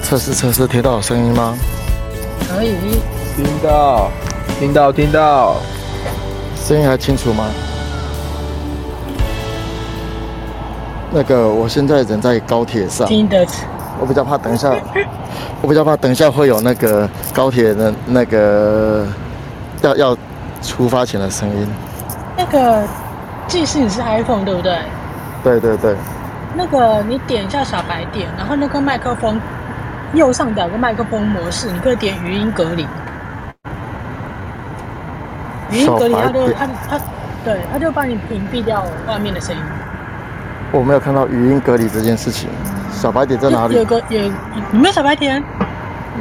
测试测试，听到声音吗？可以，听到，听到，听到，声音还清楚吗？那个，我现在人在高铁上，听得。我比较怕等一下，我比较怕等一下会有那个高铁的那个要要出发前的声音。那个，即使你是 iPhone 对不对？对对对。那个，你点一下小白点，然后那个麦克风右上角有个麦克风模式，你可以点语音隔离。语音隔离，它就它它对，它就帮你屏蔽掉外面的声音。我没有看到语音隔离这件事情。小白点在哪里？有个有，你没有小白点？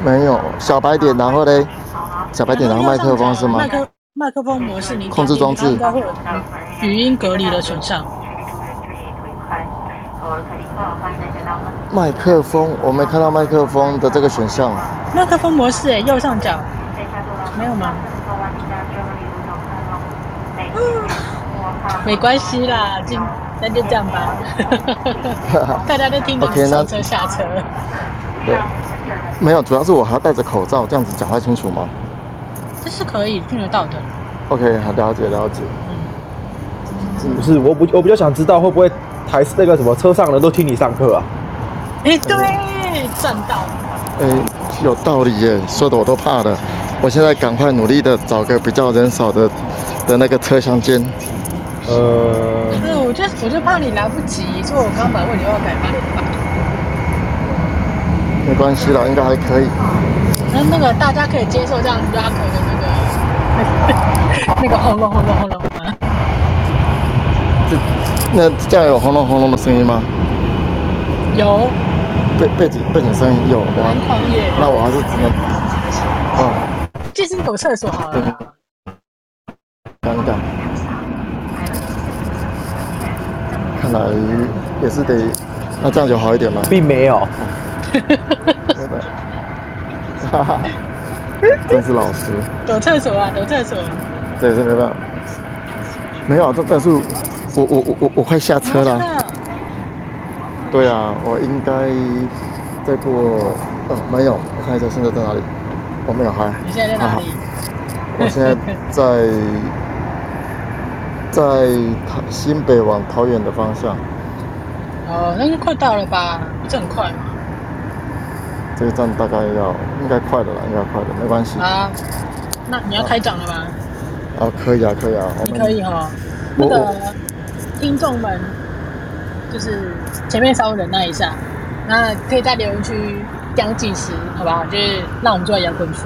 没有小白点，然后嘞？小白点，然后麦克风是吗？麦克麦克风模式，你控制装置应该会有语音隔离的选项。麦克风，我没看到麦克风的这个选项。麦克风模式，哎，右上角没有吗？没关系啦，今。那就这样吧，大家都听到上车下车。对，没有，主要是我还要戴着口罩，这样子讲话清楚吗？这是可以听得到的。OK，好，了解了解。嗯，不是，我不，我比较想知道会不会台那个什么车上人都听你上课啊？哎、欸，对，赚到。哎、欸，有道理耶，说的我都怕了。我现在赶快努力的找个比较人少的的那个车厢间。呃，不是，我就我就怕你来不及，所以我刚把问题要改八点半。没关系啦，应该还可以。那那个大家可以接受这样 rock 的那个 那个轰隆轰隆轰隆吗？这那这样有轰隆轰隆的声音吗？有。背背景背景声音有吗？那我还是只能。哦。进去走厕所好了。尴尬。看来也是得，那这样就好一点吗？并没有。哈哈，真是老师。躲厕所啊，躲厕所。对，是没办法。没有，这但是我我我我我快下车了。对啊，我应该再过。哦，没有，我看一下现在在哪里。我没有嗨。你现在在哪里？啊、我现在在。在桃新北往桃园的方向。哦，那就快到了吧？不是很快吗？这个站大概要应该快的了，应该快的，没关系。啊，那你要开讲了吗？啊，可以啊，可以啊。你可以哈。那个听众们，就是前面稍微忍耐一下，那可以在留言区讲计时，好不好？就是让我们坐在摇滚区。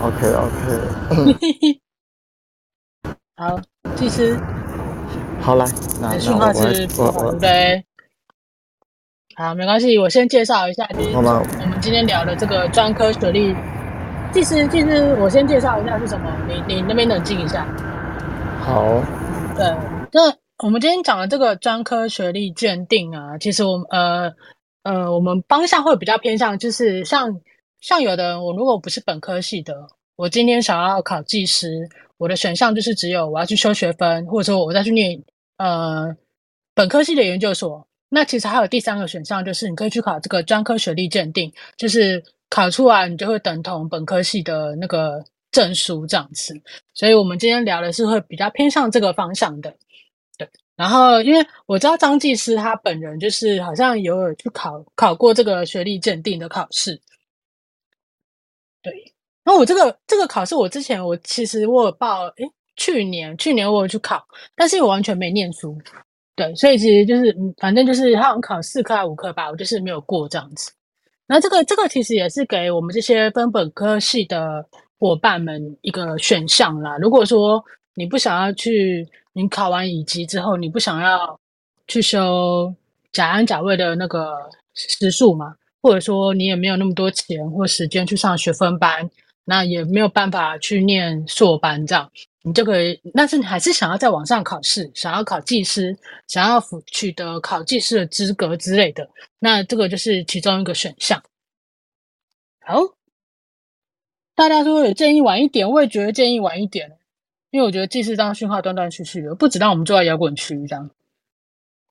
OK OK。好。其实，好来，那讯号是不好的。好，没关系，我先介绍一下，就是我们今天聊的这个专科学历。其实，其实我先介绍一下是什么，你你那边冷静一下。好。对，那我们今天讲的这个专科学历鉴定啊，其实我们呃呃，我们方向会比较偏向，就是像像有的人，我如果不是本科系的，我今天想要考技师。我的选项就是只有我要去修学分，或者说我再去念呃本科系的研究所。那其实还有第三个选项，就是你可以去考这个专科学历鉴定，就是考出来你就会等同本科系的那个证书这样子。所以我们今天聊的是会比较偏向这个方向的。对，然后因为我知道张技师他本人就是好像有去考考过这个学历鉴定的考试，对。然后我这个这个考试，我之前我其实我有报，诶，去年去年我有去考，但是我完全没念书，对，所以其实就是，反正就是好像考四科还五科吧，我就是没有过这样子。然后这个这个其实也是给我们这些分本科系的伙伴们一个选项啦。如果说你不想要去，你考完乙级之后，你不想要去修甲安甲卫的那个时数嘛，或者说你也没有那么多钱或时间去上学分班。那也没有办法去念硕班，这样你就可以。但是你还是想要在网上考试，想要考技师，想要取得考技师的资格之类的，那这个就是其中一个选项。好，大家说有建议晚一点，我也觉得建议晚一点，因为我觉得技师这样讯号断断续续的，不止让我们坐在摇滚区这样，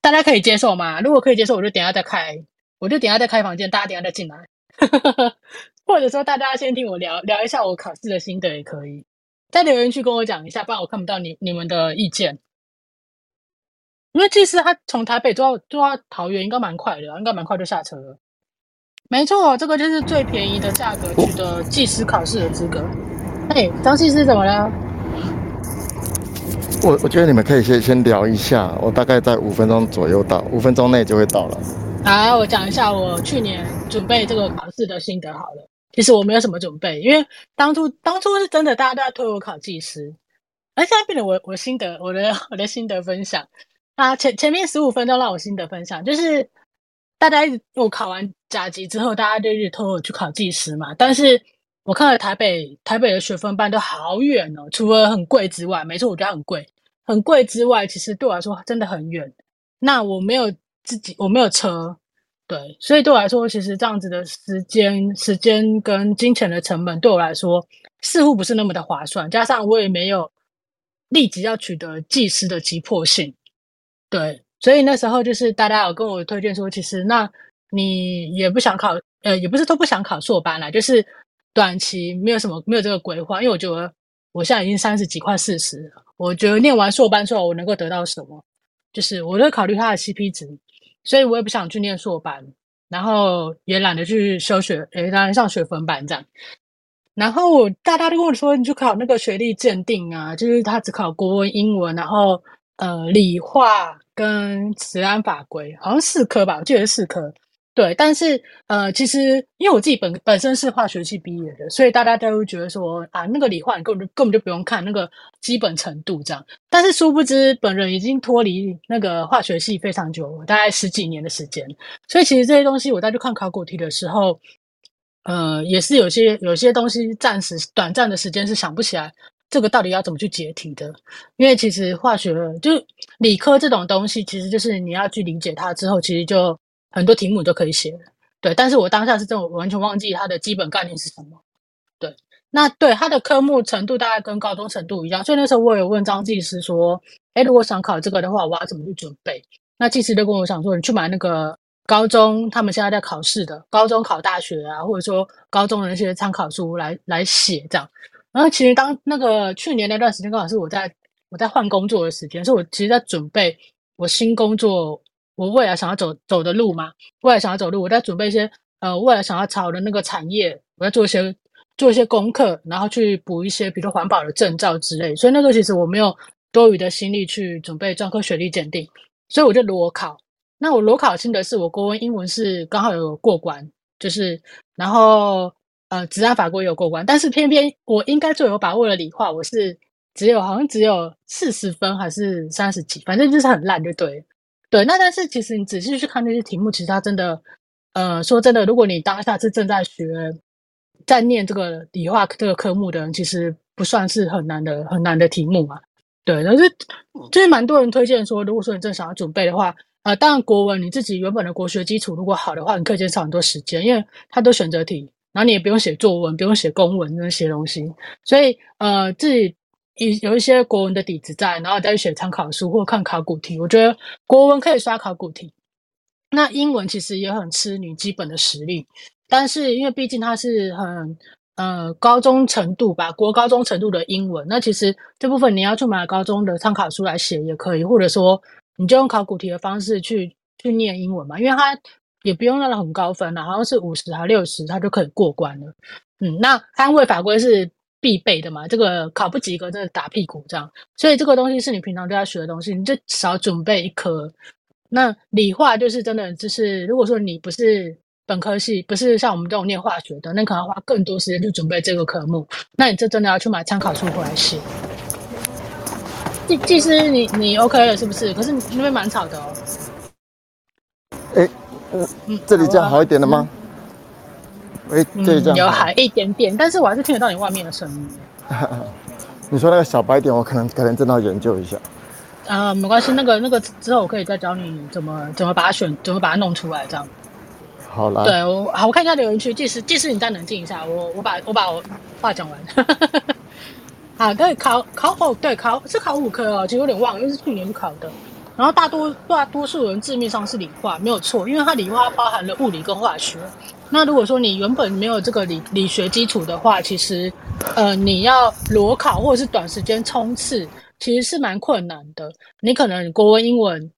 大家可以接受吗？如果可以接受，我就等下再开，我就等下再开房间，大家等下再进来。或者说大家先听我聊聊一下我考试的心得也可以，在留言区跟我讲一下，不然我看不到你你们的意见。因为其实他从台北坐到坐到桃园应该蛮快的，应该蛮快就下车了。没错，这个就是最便宜的价格取得技师考试的资格。哎，张技师怎么了？我我觉得你们可以先先聊一下，我大概在五分钟左右到，五分钟内就会到了。好，我讲一下我去年准备这个考试的心得好了。其实我没有什么准备，因为当初当初是真的大家都在推我考技师，而现在变成我我心得我的我的心得分享。啊，前前面十五分钟让我心得分享，就是大家一直我考完甲级之后，大家就一直推我去考技师嘛。但是我看了台北台北的学分班都好远哦，除了很贵之外，没错，我觉得很贵，很贵之外，其实对我来说真的很远。那我没有自己，我没有车，对，所以对我来说，其实这样子的时间、时间跟金钱的成本，对我来说似乎不是那么的划算。加上我也没有立即要取得技师的急迫性。对，所以那时候就是大家有跟我推荐说，其实那你也不想考，呃，也不是都不想考硕班啦，就是短期没有什么没有这个规划，因为我觉得我现在已经三十几快四十，我觉得念完硕班之后我能够得到什么，就是我会考虑它的 CP 值，所以我也不想去念硕班，然后也懒得去修学，诶，当然上学分班这样，然后大家都跟我说，你去考那个学历鉴定啊，就是他只考国文、英文，然后呃理化。跟治安法规好像四科吧，我记得是四科。对，但是呃，其实因为我自己本本身是化学系毕业的，所以大家都会觉得说啊，那个理化你根本就根本就不用看那个基本程度这样。但是殊不知，本人已经脱离那个化学系非常久，大概十几年的时间。所以其实这些东西，我在去看考古题的时候，呃，也是有些有些东西暂时短暂的时间是想不起来。这个到底要怎么去解题的？因为其实化学就理科这种东西，其实就是你要去理解它之后，其实就很多题目都可以写了。对，但是我当下是真的完全忘记它的基本概念是什么。对，那对它的科目程度大概跟高中程度一样，所以那时候我有问张技师说：“哎，如果想考这个的话，我要怎么去准备？”那技师就跟我讲说：“你去买那个高中他们现在在考试的高中考大学啊，或者说高中的那些参考书来来写这样。”然后其实当那个去年那段时间刚好是我在我在换工作的时间，所以我其实在准备我新工作，我未来想要走走的路嘛，未来想要走路，我在准备一些呃未来想要朝的那个产业，我在做一些做一些功课，然后去补一些比如环保的证照之类，所以那个其实我没有多余的心力去准备专科学历鉴定，所以我就裸考。那我裸考心得是我国文、英文是刚好有过关，就是然后。呃，治安法规有过关，但是偏偏我应该最有把握的理化，我是只有好像只有四十分还是三十几，反正就是很烂，就对。对，那但是其实你仔细去看那些题目，其实它真的，呃，说真的，如果你当下是正在学，在念这个理化这个科目的人，其实不算是很难的很难的题目嘛。对，但是就是蛮多人推荐说，如果说你正想要准备的话，呃，当然国文你自己原本的国学基础如果好的话，你可以减少很多时间，因为它都选择题。然后你也不用写作文，不用写公文那些东西，所以呃自己有有一些国文的底子在，然后再去写参考书或看考古题。我觉得国文可以刷考古题，那英文其实也很吃你基本的实力，但是因为毕竟它是很呃高中程度吧，国高中程度的英文，那其实这部分你要去买高中的参考书来写也可以，或者说你就用考古题的方式去去念英文嘛，因为它。也不用那个很高分了，好像是五十还六十，它就可以过关了。嗯，那单位法规是必备的嘛，这个考不及格真的打屁股这样。所以这个东西是你平常都要学的东西，你就少准备一科。那理化就是真的，就是如果说你不是本科系，不是像我们这种念化学的，那可能花更多时间去准备这个科目。那你这真的要去买参考书回来写。技技师，你你 OK 了是不是？可是你那边蛮吵的哦。哎。嗯，这里这样好一点了吗？这里这样、嗯、有好一点点，但是我还是听得到你外面的声音。你说那个小白点，我可能可能真的要研究一下。啊、呃，没关系，那个那个之后我可以再教你怎么怎么把它选，怎么把它弄出来，这样。好了。对，我好，我看一下留言区，即使即使你再冷静一下，我我把我把我话讲完。好，对，考考哦，对，考是考五科哦，其实有点忘了，因为是去年考的。然后大多大多数人字面上是理化，没有错，因为它理化包含了物理跟化学。那如果说你原本没有这个理理学基础的话，其实呃你要裸考或者是短时间冲刺，其实是蛮困难的。你可能国文、英文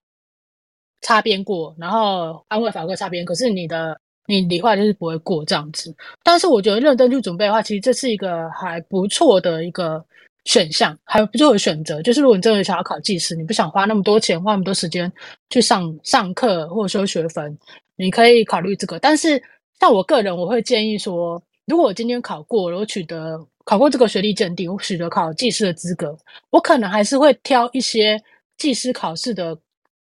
擦边过，然后安慰法规擦边，可是你的你理化就是不会过这样子。但是我觉得认真去准备的话，其实这是一个还不错的一个。选项还不错的选择，就是如果你真的想要考技师，你不想花那么多钱，花那么多时间去上上课或者修学分，你可以考虑这个。但是那我个人，我会建议说，如果我今天考过了，我取得考过这个学历鉴定，我取得考技师的资格，我可能还是会挑一些技师考试的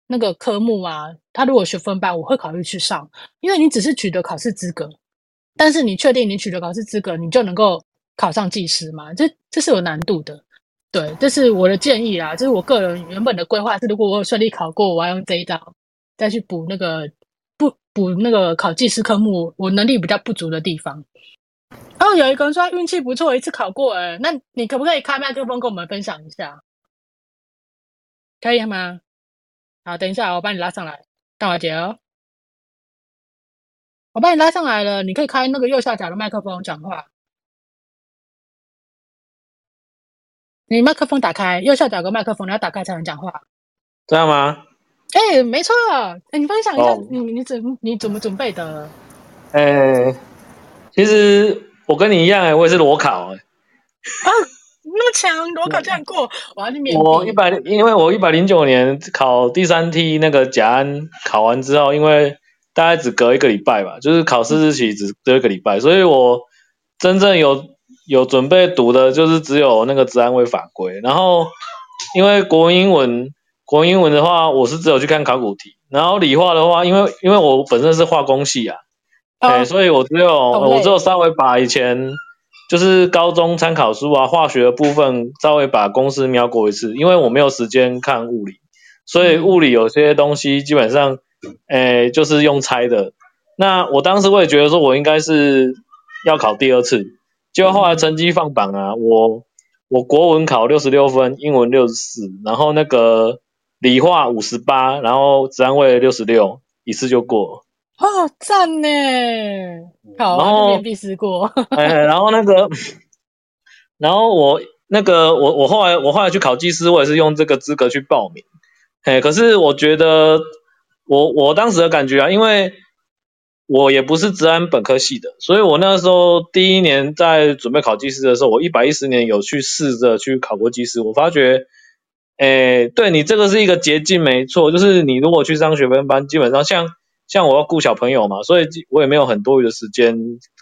那个科目啊。他如果学分班，我会考虑去上，因为你只是取得考试资格，但是你确定你取得考试资格，你就能够。考上技师嘛，这这是有难度的，对，这是我的建议啦。这是我个人原本的规划是，如果我顺利考过，我要用这一招再去补那个补那个考技师科目，我能力比较不足的地方。然后有一个人说运气不错，一次考过，哎，那你可不可以开麦克风跟我们分享一下？可以吗？好，等一下我把你拉上来，大华姐哦，我把你拉上来了，你可以开那个右下角的麦克风讲话。你麦克风打开，右下角有个麦克风，你要打开才能讲话，这样吗？哎，没错。哎，你分享一下，你你怎你怎么准备的？哎，其实我跟你一样，哎，我也是裸考，哎。啊，那么强，裸考这样过，我要去面。我一百，因为我一百零九年考第三梯那个甲安考完之后，因为大概只隔一个礼拜吧，就是考试日期只隔一个礼拜，所以我真正有。有准备读的，就是只有那个治安卫法规。然后，因为国文、英文，国文、英文的话，我是只有去看考古题。然后理化的话，因为因为我本身是化工系啊，哎、哦，所以我只有我只有稍微把以前就是高中参考书啊，化学的部分稍微把公式瞄过一次。因为我没有时间看物理，所以物理有些东西基本上，哎，就是用猜的。那我当时我也觉得说，我应该是要考第二次。结果后来成绩放榜啊，我我国文考六十六分，英文六十四，然后那个理化五十八，然后治安卫六十六，一次就过。哦，赞呢！考完必须过。哎，然后那个，然后我那个我我后来我后来去考技师，我也是用这个资格去报名。哎，可是我觉得我我当时的感觉啊，因为。我也不是治安本科系的，所以我那时候第一年在准备考技师的时候，我一百一十年有去试着去考过技师，我发觉，诶，对你这个是一个捷径，没错，就是你如果去上学分班，基本上像像我要顾小朋友嘛，所以我也没有很多余的时间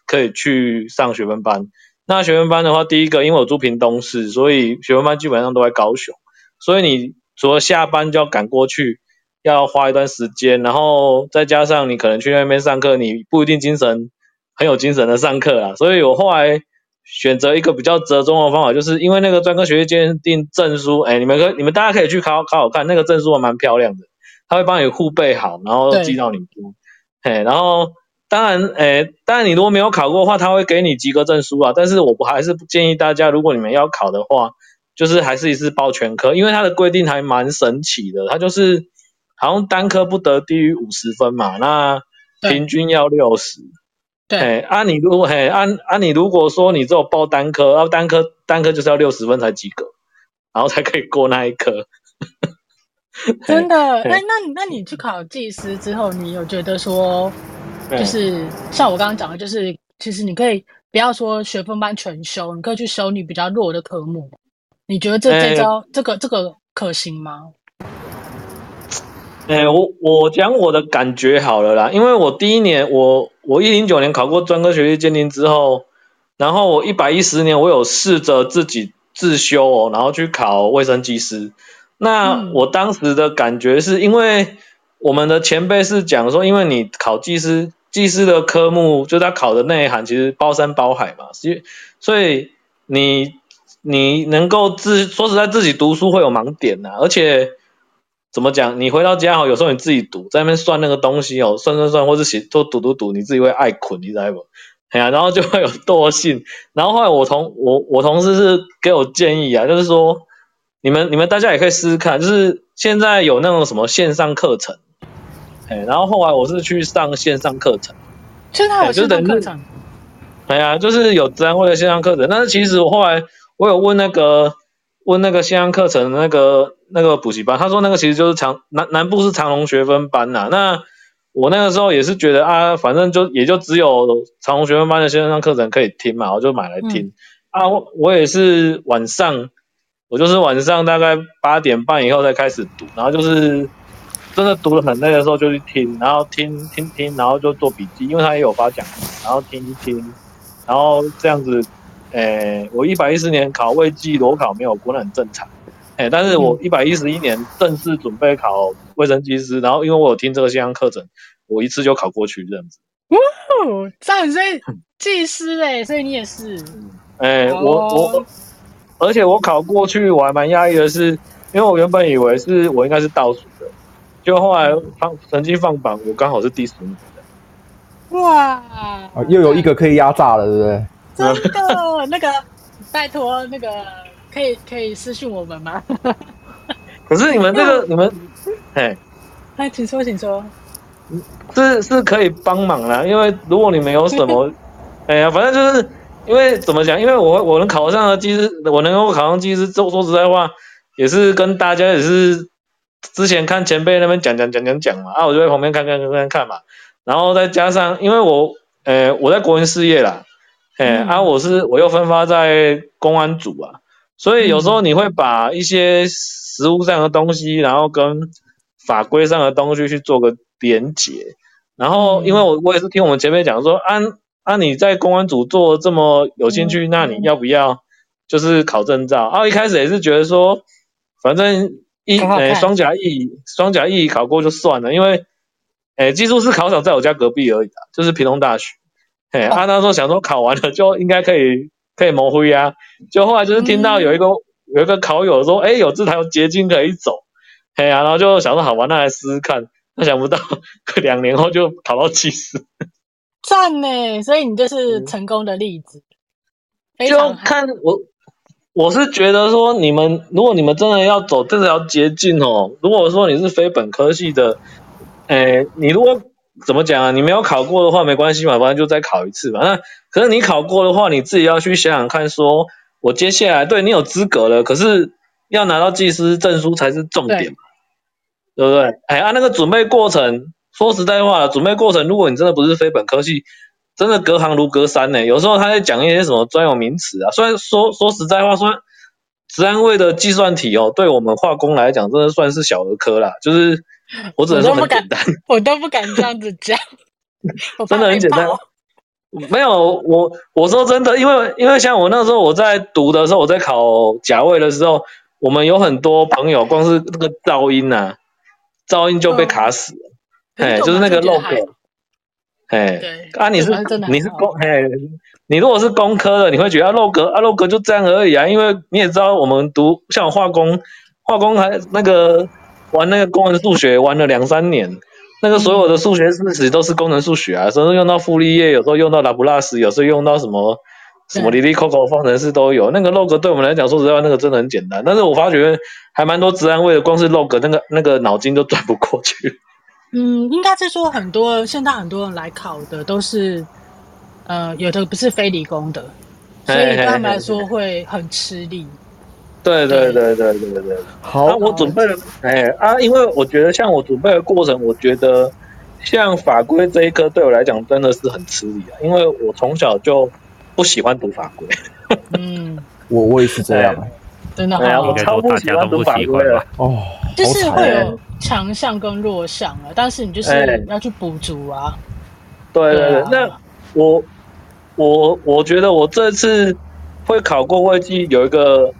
可以去上学分班。那学分班的话，第一个因为我住屏东市，所以学分班基本上都在高雄，所以你除了下班就要赶过去。要花一段时间，然后再加上你可能去那边上课，你不一定精神很有精神的上课啊。所以我后来选择一个比较折中的方法，就是因为那个专科学历鉴定证书，哎，你们可你们大家可以去考考考看，那个证书还蛮漂亮的，他会帮你互背好，然后寄到你家。嘿，然后当然，哎，当然你如果没有考过的话，他会给你及格证书啊。但是我不还是不建议大家，如果你们要考的话，就是还是一次报全科，因为它的规定还蛮神奇的，它就是。好像单科不得低于五十分嘛，那平均要六十。对，哎，啊你如果嘿，啊啊你如果说你只有报单科，然后单科单科就是要六十分才及格，然后才可以过那一科。真的？哎，那那你去考技师之后，你有觉得说，就是像我刚刚讲的，就是其实你可以不要说学分班全修，你可以去修你比较弱的科目。你觉得这这招这个这个可行吗？哎，我我讲我的感觉好了啦，因为我第一年我我一零九年考过专科学历鉴定之后，然后我一百一十年我有试着自己自修哦，然后去考卫生技师。那我当时的感觉是因为我们的前辈是讲说，因为你考技师，技师的科目就他考的内涵其实包山包海嘛，所以所以你你能够自说实在自己读书会有盲点呐，而且。怎么讲？你回到家哦，有时候你自己读，在那边算那个东西哦，算算算，或是写，都赌赌赌，你自己会爱捆，你知道不？哎呀，然后就会有惰性。然后后来我同我我同事是给我建议啊，就是说，你们你们大家也可以试试看，就是现在有那种什么线上课程，哎，然后后来我是去上线上课程，现在有线上课程，哎呀，就是有资安卫的线上课程，但是其实我后来我有问那个问那个线上课程的那个那个补习班，他说那个其实就是长南南部是长隆学分班呐、啊，那我那个时候也是觉得啊，反正就也就只有长隆学分班的线上课程可以听嘛，我就买来听、嗯、啊，我我也是晚上。我就是晚上大概八点半以后再开始读，然后就是真的读的很累的时候就去听，然后听听听，然后就做笔记，因为他也有发讲义，然后听一听，然后这样子，诶、欸，我一百一十年考卫计裸考没有过，那很正常，诶、欸，但是我一百一十一年正式准备考卫生技师，然后因为我有听这个线上课程，我一次就考过去这样子。哇，这样所以技师哎，所以你也是，哎、欸，我我。而且我考过去，我还蛮压抑的是，因为我原本以为是我应该是倒数的，就后来放成绩放榜，我刚好是第十名的。哇！又有一个可以压榨了，对不对？真的，那个拜托，那个可以可以私信我们吗？可是你们这个你们，哎，哎，请说，请说。是是可以帮忙啦，因为如果你们有什么，哎呀，反正就是。因为怎么讲？因为我我能考上的技师，我能够考上技师，说说实在话，也是跟大家也是之前看前辈那边讲讲讲讲讲嘛，啊，我就在旁边看看看看看嘛，然后再加上，因为我，呃，我在国营事业啦，哎，嗯、啊，我是我又分发在公安组啊，所以有时候你会把一些实务上的东西，然后跟法规上的东西去做个连结，然后因为我我也是听我们前辈讲说，安、啊。啊，你在公安组做这么有兴趣，那你要不要就是考证照？啊，一开始也是觉得说，反正一诶双甲一双甲一考过就算了，因为诶技术士考场在我家隔壁而已啊，就是屏东大学。诶，啊那时候想说考完了就应该可以可以模灰啊，就后来就是听到有一个有一个考友说，诶有这条捷径可以走，嘿啊，然后就想说好吧，那来试试看。那想不到 两年后就考到七十。赞呢，所以你就是成功的例子。嗯、就看我，我是觉得说，你们如果你们真的要走这条捷径哦，如果说你是非本科系的，诶，你如果怎么讲啊？你没有考过的话没关系嘛，反正就再考一次嘛。那可是你考过的话，你自己要去想想看说，说我接下来对你有资格了，可是要拿到技师证书才是重点嘛，对，对不对？哎，按那个准备过程。说实在话，准备过程，如果你真的不是非本科系，真的隔行如隔山呢。有时候他在讲一些什么专有名词啊，虽然说说实在话，说职安卫的计算题哦，对我们化工来讲，真的算是小儿科啦。就是我只能说很简单，我都不敢，我都不敢这样子讲，真的很简单。没有我，我说真的，因为因为像我那时候我在读的时候，我在考甲位的时候，我们有很多朋友，光是那个噪音呐、啊，噪音就被卡死了。嗯哎，就是那个 log，哎，啊，你是你是工，哎，你如果是工科的，你会觉得啊 log 啊 log 就这样而已啊，因为你也知道，我们读像我化工，化工还那个玩那个工程数学玩了两三年，那个所有的数学事实都是功能数学啊，有时候用到傅立叶，有时候用到拉普拉斯，有时候用到什么什么离离扣扣方程式都有。那个 log 对我们来讲，说实在话，那个真的很简单，但是我发觉还蛮多职安位的，光是 log 那个那个脑筋都转不过去。嗯，应该是说很多现在很多人来考的都是，呃，有的不是非理工的，所以对他们来说会很吃力。对对对对对。对对。好，啊、我准备了，哎啊，因为我觉得像我准备的过程，我觉得像法规这一科对我来讲真的是很吃力啊，因为我从小就不喜欢读法规。嗯，我我也是这样，真的，我超不喜欢读法规了。哦，就是会有。强项跟弱项啊，但是你就是要去补足啊。对对。对，啊、那我我我觉得我这次会考过会计，有一个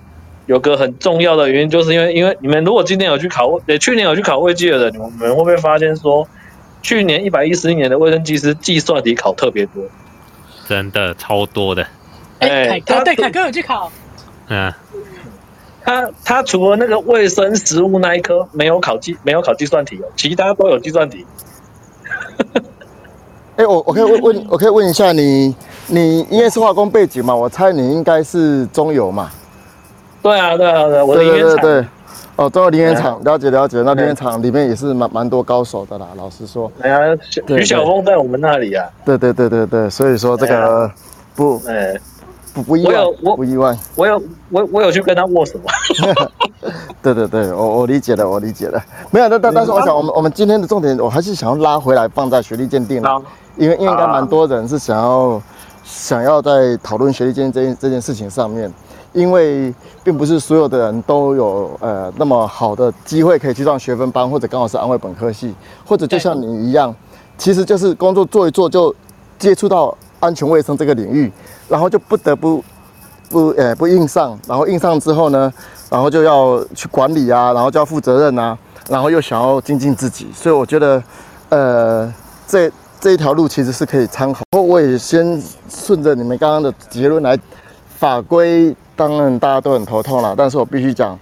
有个很重要的原因，就是因为因为你们如果今年有去考，呃，去年有去考卫计的人，你们会不会发现说，去年一百一十一年的卫生技师计算题考特别多，真的超多的。哎，凯哥对，凯哥有去考，嗯。他他除了那个卫生食物那一科没有考计没有考计算题哦，其他都有计算题。哎、欸，我我可以问问，我可以问一下你，你应该是化工背景嘛，我猜你应该是中油嘛？对啊，对啊，对啊，我的对对对林园场，对，哦，中和林园场，对了解了解。那林园场里面也是蛮蛮多高手的啦，老实说。哎呀，许对许晓峰在我们那里啊，对对对对对，所以说这对个不哎，不不意外我有，我不意外。我有我我有去跟他握手，对对对，我我理解了，我理解了。没有，但但但是我想，我们我们今天的重点，我还是想要拉回来放在学历鉴定了，因为因为应该蛮多人是想要想要在讨论学历鉴定这件这件事情上面，因为并不是所有的人都有呃那么好的机会可以去上学分班，或者刚好是安卫本科系，或者就像你一样，其实就是工作做一做就接触到安全卫生这个领域，然后就不得不不呃不硬上，然后硬上之后呢，然后就要去管理啊，然后就要负责任啊，然后又想要精进自己，所以我觉得，呃，这这一条路其实是可以参考。我也先顺着你们刚刚的结论来，法规当然大家都很头痛了，但是我必须讲，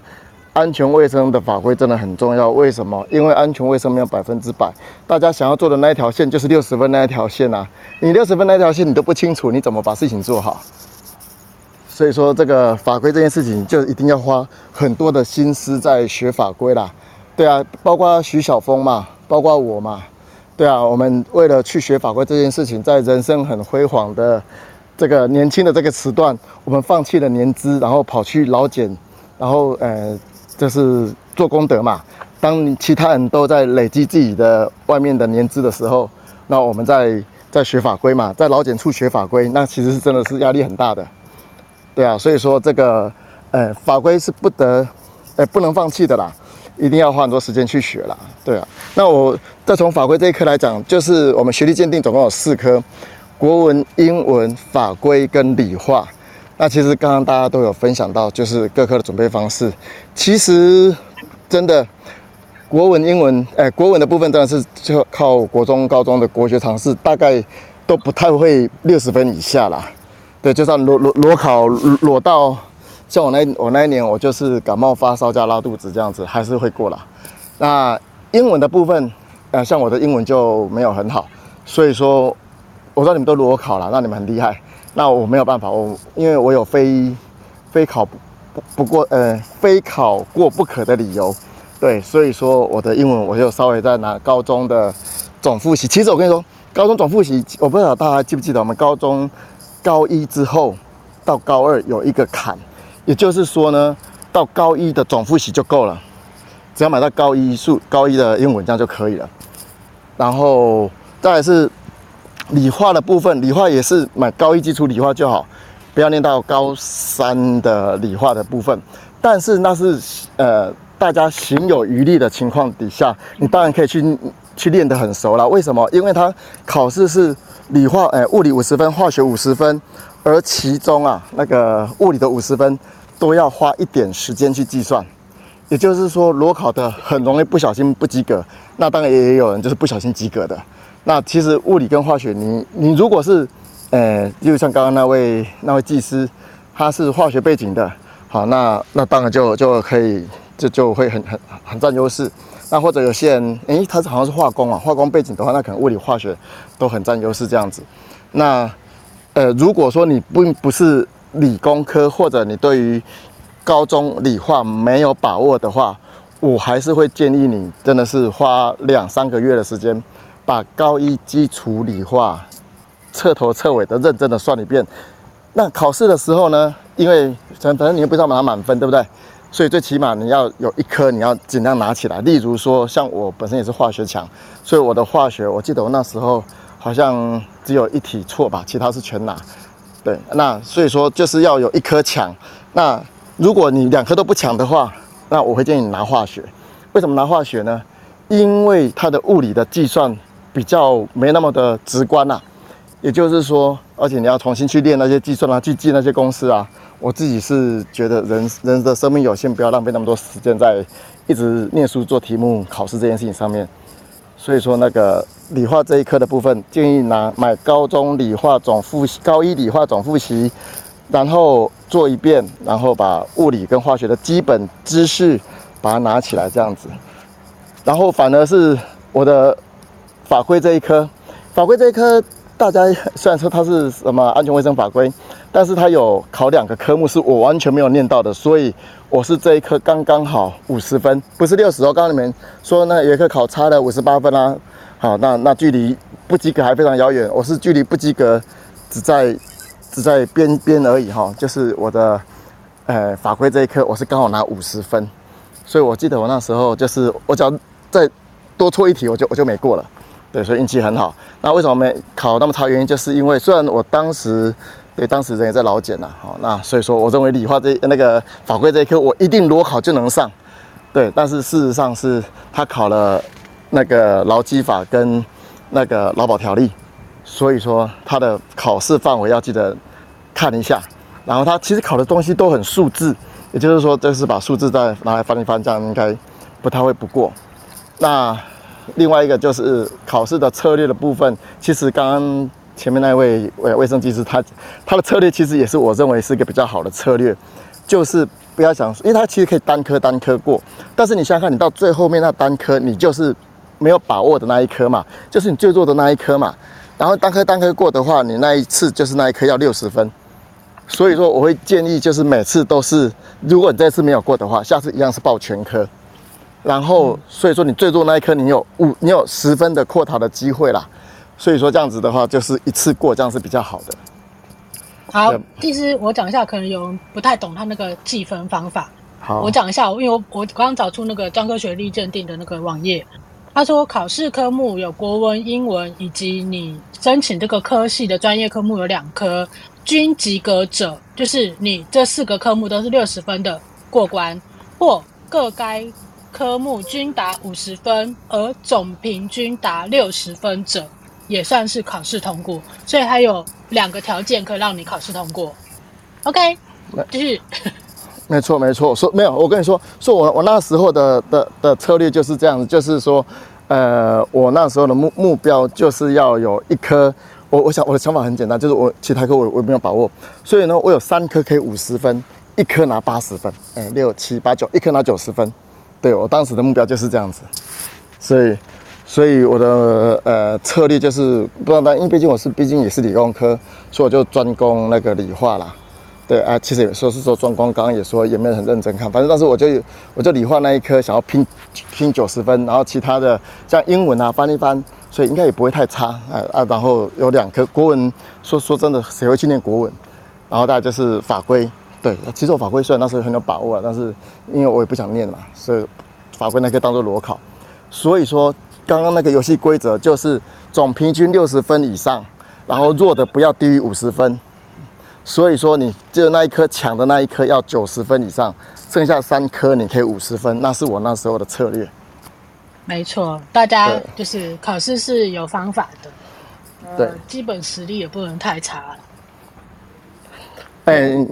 安全卫生的法规真的很重要。为什么？因为安全卫生没有百分之百，大家想要做的那一条线就是六十分那一条线啊，你六十分那条线你都不清楚，你怎么把事情做好？所以说，这个法规这件事情就一定要花很多的心思在学法规啦。对啊，包括徐晓峰嘛，包括我嘛，对啊，我们为了去学法规这件事情，在人生很辉煌的这个年轻的这个时段，我们放弃了年资，然后跑去劳检，然后呃，就是做功德嘛。当其他人都在累积自己的外面的年资的时候，那我们在在学法规嘛，在劳检处学法规，那其实是真的是压力很大的。对啊，所以说这个，呃，法规是不得，呃，不能放弃的啦，一定要花很多时间去学啦。对啊，那我再从法规这一科来讲，就是我们学历鉴定总共有四科：国文、英文、法规跟理化。那其实刚刚大家都有分享到，就是各科的准备方式。其实真的，国文、英文，哎，国文的部分当然是就靠国中、高中的国学常识，大概都不太会六十分以下啦。对，就算裸裸裸考裸到，像我那我那一年，我就是感冒发烧加拉肚子这样子，还是会过啦。那英文的部分，呃，像我的英文就没有很好，所以说我知道你们都裸考了，那你们很厉害。那我没有办法，我因为我有非非考不不过呃非考过不可的理由，对，所以说我的英文我就稍微在拿高中的总复习。其实我跟你说，高中总复习，我不知道大家记不记得我们高中。高一之后到高二有一个坎，也就是说呢，到高一的总复习就够了，只要买到高一数高一的英文这样就可以了。然后再来是理化的部分，理化也是买高一基础理化就好，不要念到高三的理化的部分。但是那是呃大家行有余力的情况底下，你当然可以去去练得很熟了。为什么？因为它考试是。理化，哎，物理五十分，化学五十分，而其中啊，那个物理的五十分都要花一点时间去计算，也就是说，裸考的很容易不小心不及格，那当然也有人就是不小心及格的。那其实物理跟化学你，你如果是，呃，就像刚刚那位那位技师，他是化学背景的，好，那那当然就就可以就就会很很很占优势。那或者有些人，诶，他是好像是化工啊，化工背景的话，那可能物理化学都很占优势这样子。那，呃，如果说你并不是理工科，或者你对于高中理化没有把握的话，我还是会建议你，真的是花两三个月的时间，把高一基础理化彻头彻尾的认真的算一遍。那考试的时候呢，因为反正你也不知道拿满分，对不对？所以最起码你要有一科，你要尽量拿起来。例如说，像我本身也是化学强，所以我的化学，我记得我那时候好像只有一题错吧，其他是全拿。对，那所以说就是要有一科强。那如果你两科都不强的话，那我会建议你拿化学。为什么拿化学呢？因为它的物理的计算比较没那么的直观啊。也就是说，而且你要重新去练那些计算啊，去记那些公式啊。我自己是觉得人人的生命有限，不要浪费那么多时间在一直念书做题目考试这件事情上面。所以说，那个理化这一科的部分，建议拿买高中理化总复习，高一理化总复习，然后做一遍，然后把物理跟化学的基本知识把它拿起来这样子。然后反而是我的法规这一科，法规这一科大家虽然说它是什么安全卫生法规，但是它有考两个科目是我完全没有念到的，所以我是这一科刚刚好五十分，不是六十哦。刚刚你们说那有一科考差了五十八分啊，好，那那距离不及格还非常遥远，我是距离不及格只在只在边边而已哈，就是我的呃法规这一科我是刚好拿五十分，所以我记得我那时候就是我只要再多错一题我就我就没过了。对，所以运气很好。那为什么没考那么差？原因就是因为虽然我当时对当时人也在老检呐，好，那所以说我认为理化这那个法规这一科我一定裸考就能上。对，但是事实上是他考了那个劳基法跟那个劳保条例，所以说他的考试范围要记得看一下。然后他其实考的东西都很数字，也就是说，就是把数字再拿来翻一翻，这样应该不太会不过。那。另外一个就是考试的策略的部分，其实刚刚前面那位卫卫生技师他他的策略其实也是我认为是一个比较好的策略，就是不要想，因为他其实可以单科单科过，但是你想想看，你到最后面那单科你就是没有把握的那一科嘛，就是你最弱的那一科嘛，然后单科单科过的话，你那一次就是那一科要六十分，所以说我会建议就是每次都是，如果你这次没有过的话，下次一样是报全科。然后，所以说你最多那一科，你有五，你有十分的扩逃的机会啦。所以说这样子的话，就是一次过，这样是比较好的。好，其实我讲一下，可能有人不太懂他那个计分方法。好，我讲一下，因为我我刚刚找出那个专科学历鉴定的那个网页，他说考试科目有国文、英文，以及你申请这个科系的专业科目有两科，均及格者，就是你这四个科目都是六十分的过关，或各该。科目均达五十分，而总平均达六十分者，也算是考试通过。所以还有两个条件可以让你考试通过。OK，继续。没错，没错。说没有，我跟你说，说我我那时候的的的策略就是这样子，就是说，呃，我那时候的目目标就是要有一科。我我想我的想法很简单，就是我其他科我我没有把握，所以呢，我有三科可以五十分，一科拿八十分，哎，六七八九，一科拿九十分。对，我当时的目标就是这样子，所以，所以我的呃策略就是不知道，因为毕竟我是毕竟也是理工科，所以我就专攻那个理化啦。对啊，其实也说是说专攻，刚刚也说也没有很认真看，反正当时我就我就理化那一科想要拼拼九十分，然后其他的像英文啊翻一翻，所以应该也不会太差啊啊。然后有两科国文，说说真的，谁会去念国文？然后大概就是法规。对，其实我法规虽然那时候很有把握，但是因为我也不想念嘛，所以法规那个当做裸考。所以说，刚刚那个游戏规则就是总平均六十分以上，然后弱的不要低于五十分。所以说，你就那一科抢的那一科要九十分以上，剩下三科你可以五十分，那是我那时候的策略。没错，大家就是考试是有方法的，对，呃，基本实力也不能太差。哎。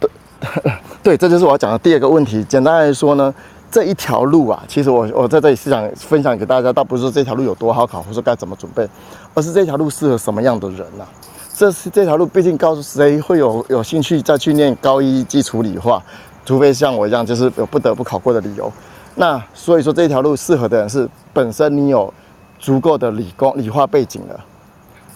对，对，这就是我要讲的第二个问题。简单来说呢，这一条路啊，其实我我在这里是想分享给大家，倒不是说这条路有多好考，或者该怎么准备，而是这条路适合什么样的人呐、啊？这是这条路，毕竟告诉谁会有有兴趣再去念高一基础理化，除非像我一样，就是有不得不考过的理由。那所以说这条路适合的人是本身你有足够的理工理化背景了，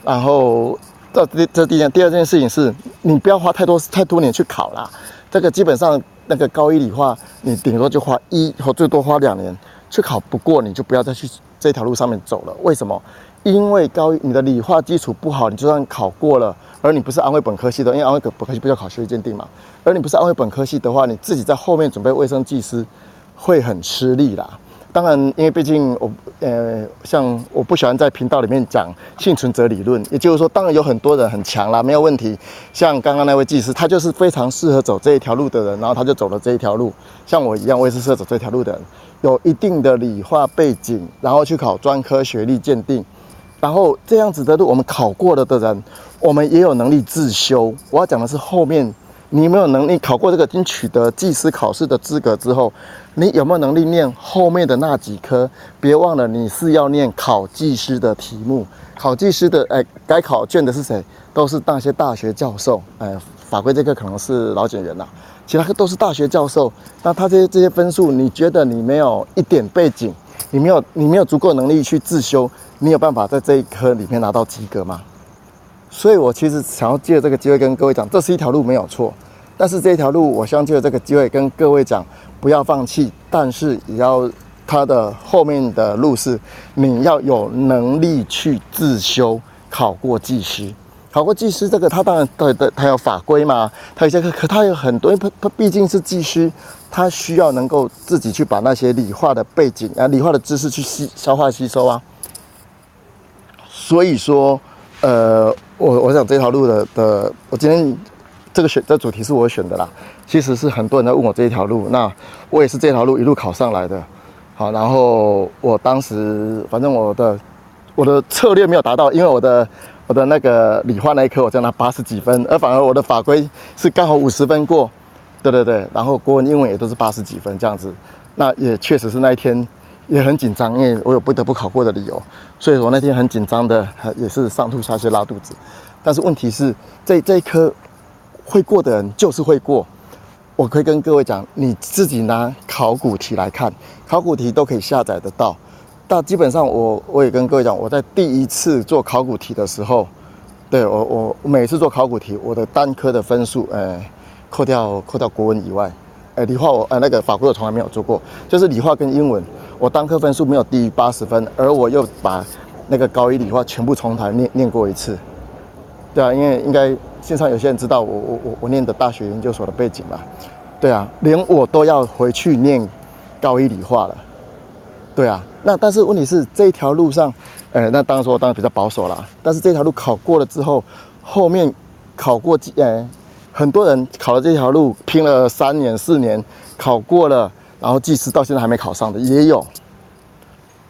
然后。这第这第一件，第二件事情是，你不要花太多太多年去考啦。这个基本上那个高一理化，你顶多就花一或最多花两年去考不过，你就不要再去这条路上面走了。为什么？因为高一你的理化基础不好，你就算考过了，而你不是安徽本科系的，因为安徽本科系不要考学历鉴定嘛，而你不是安徽本科系的话，你自己在后面准备卫生技师会很吃力啦。当然，因为毕竟我，呃，像我不喜欢在频道里面讲幸存者理论，也就是说，当然有很多人很强啦，没有问题。像刚刚那位技师，他就是非常适合走这一条路的人，然后他就走了这一条路。像我一样，我也是适合走这条路的人，有一定的理化背景，然后去考专科学历鉴定，然后这样子的路我们考过了的人，我们也有能力自修。我要讲的是后面。你有没有能力考过这个，经取得技师考试的资格之后，你有没有能力念后面的那几科？别忘了你是要念考技师的题目，考技师的哎，该考卷的是谁？都是那些大学教授。哎，法规这个可能是老检员呐，其他都是大学教授。那他这些这些分数，你觉得你没有一点背景，你没有你没有足够能力去自修，你有办法在这一科里面拿到及格吗？所以我其实想要借这个机会跟各位讲，这是一条路没有错，但是这一条路我想借这个机会跟各位讲，不要放弃，但是也要它的后面的路是你要有能力去自修考过技师。考过技师，这个他当然对对，他有法规嘛，他有些课，可他有很多，因为他他毕竟是技师，他需要能够自己去把那些理化的背景啊、理化的知识去吸消化吸收啊。所以说，呃，我我想这条路的的，我今天这个选这主题是我选的啦。其实是很多人在问我这一条路，那我也是这条路一路考上来的。好，然后我当时反正我的我的策略没有达到，因为我的。我的那个理化那一科，我就拿八十几分，而反而我的法规是刚好五十分过，对对对，然后国文、英文也都是八十几分这样子，那也确实是那一天也很紧张，因为我有不得不考过的理由，所以我那天很紧张的，也是上吐下泻、拉肚子。但是问题是，这这一科会过的人就是会过，我可以跟各位讲，你自己拿考古题来看，考古题都可以下载得到。但基本上我，我也跟各位讲，我在第一次做考古题的时候，对我我每次做考古题，我的单科的分数，哎，扣掉扣掉国文以外，哎，理化我呃那个法国我从来没有做过，就是理化跟英文，我单科分数没有低于八十分，而我又把那个高一理化全部重头念念过一次，对啊，因为应该线上有些人知道我我我我念的大学研究所的背景嘛，对啊，连我都要回去念高一理化了。对啊，那但是问题是这一条路上，呃，那当然说我当然比较保守啦。但是这条路考过了之后，后面考过，呃，很多人考了这条路，拼了三年四年，考过了，然后技师到现在还没考上的也有。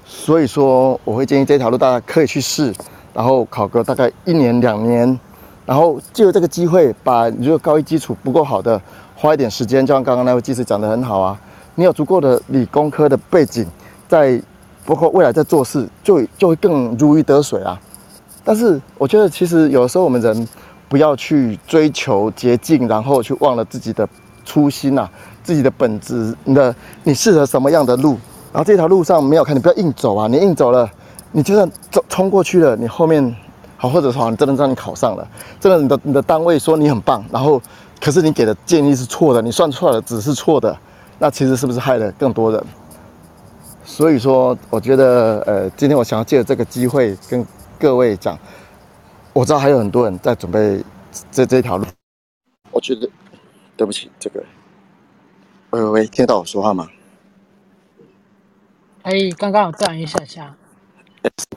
所以说，我会建议这条路大家可以去试，然后考个大概一年两年，然后借由这个机会，把如果高一基础不够好的，花一点时间，就像刚刚那位技师讲的很好啊，你有足够的理工科的背景。在包括未来在做事，就就会更如鱼得水啊。但是我觉得，其实有的时候我们人不要去追求捷径，然后去忘了自己的初心啊，自己的本质。你的你适合什么样的路？然后这条路上没有看，你不要硬走啊！你硬走了，你就算走冲过去了，你后面好，或者说你真的让你考上了，真的你的你的单位说你很棒，然后可是你给的建议是错的，你算错了，只是错的，那其实是不是害了更多人？所以说，我觉得，呃，今天我想要借这个机会跟各位讲，我知道还有很多人在准备这这条路。我觉得，对不起，这个，喂喂喂，听得到我说话吗？哎，刚刚我断一下下。